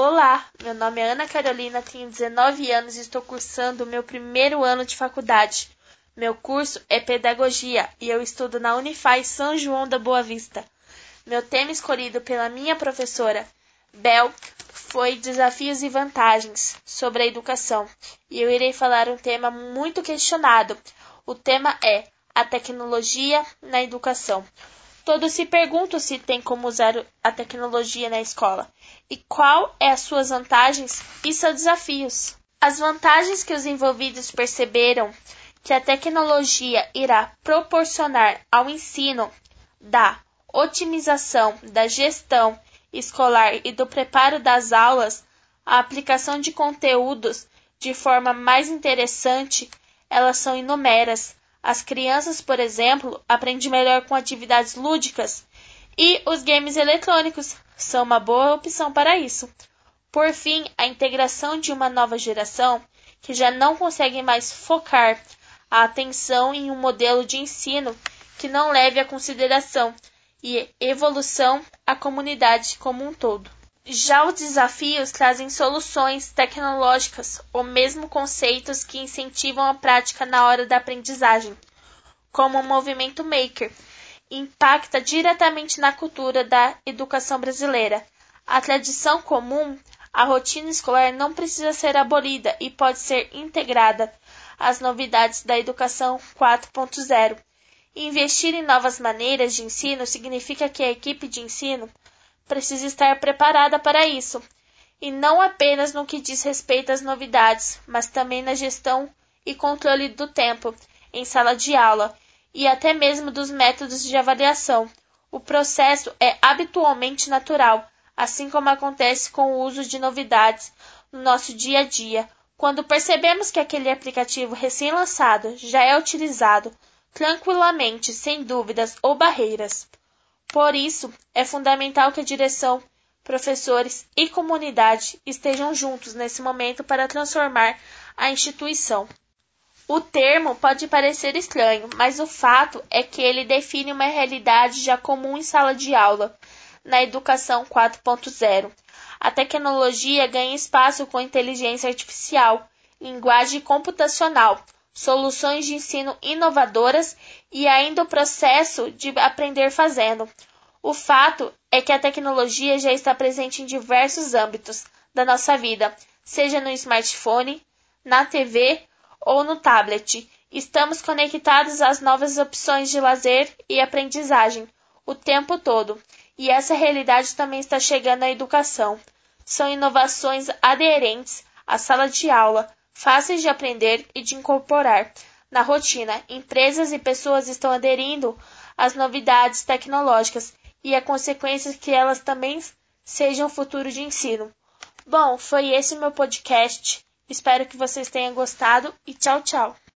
Olá, meu nome é Ana Carolina, tenho 19 anos e estou cursando o meu primeiro ano de faculdade. Meu curso é Pedagogia e eu estudo na Unifai São João da Boa Vista. Meu tema escolhido pela minha professora, Bel, foi Desafios e Vantagens sobre a Educação. E eu irei falar um tema muito questionado. O tema é a tecnologia na educação. Todos se perguntam se tem como usar a tecnologia na escola e qual é as suas vantagens e seus desafios. As vantagens que os envolvidos perceberam que a tecnologia irá proporcionar ao ensino da otimização da gestão escolar e do preparo das aulas, a aplicação de conteúdos de forma mais interessante, elas são inumeras. As crianças, por exemplo, aprendem melhor com atividades lúdicas e os games eletrônicos são uma boa opção para isso. Por fim, a integração de uma nova geração que já não consegue mais focar a atenção em um modelo de ensino que não leve a consideração e evolução à comunidade como um todo. Já os desafios trazem soluções tecnológicas ou mesmo conceitos que incentivam a prática na hora da aprendizagem, como o movimento maker, impacta diretamente na cultura da educação brasileira. A tradição comum, a rotina escolar não precisa ser abolida e pode ser integrada às novidades da educação 4.0. Investir em novas maneiras de ensino significa que a equipe de ensino precisa estar preparada para isso, e não apenas no que diz respeito às novidades, mas também na gestão e controle do tempo em sala de aula e até mesmo dos métodos de avaliação. O processo é habitualmente natural, assim como acontece com o uso de novidades no nosso dia a dia. Quando percebemos que aquele aplicativo recém-lançado já é utilizado tranquilamente, sem dúvidas ou barreiras. Por isso, é fundamental que a direção, professores e comunidade estejam juntos nesse momento para transformar a instituição. O termo pode parecer estranho, mas o fato é que ele define uma realidade já comum em sala de aula, na educação 4.0. A tecnologia ganha espaço com inteligência artificial, linguagem computacional, soluções de ensino inovadoras e ainda o processo de aprender fazendo. O fato é que a tecnologia já está presente em diversos âmbitos da nossa vida, seja no smartphone, na TV ou no tablet. Estamos conectados às novas opções de lazer e aprendizagem o tempo todo, e essa realidade também está chegando à educação. São inovações aderentes à sala de aula, fáceis de aprender e de incorporar na rotina. Empresas e pessoas estão aderindo às novidades tecnológicas e a consequência que elas também sejam futuro de ensino. Bom, foi esse meu podcast. Espero que vocês tenham gostado e tchau, tchau.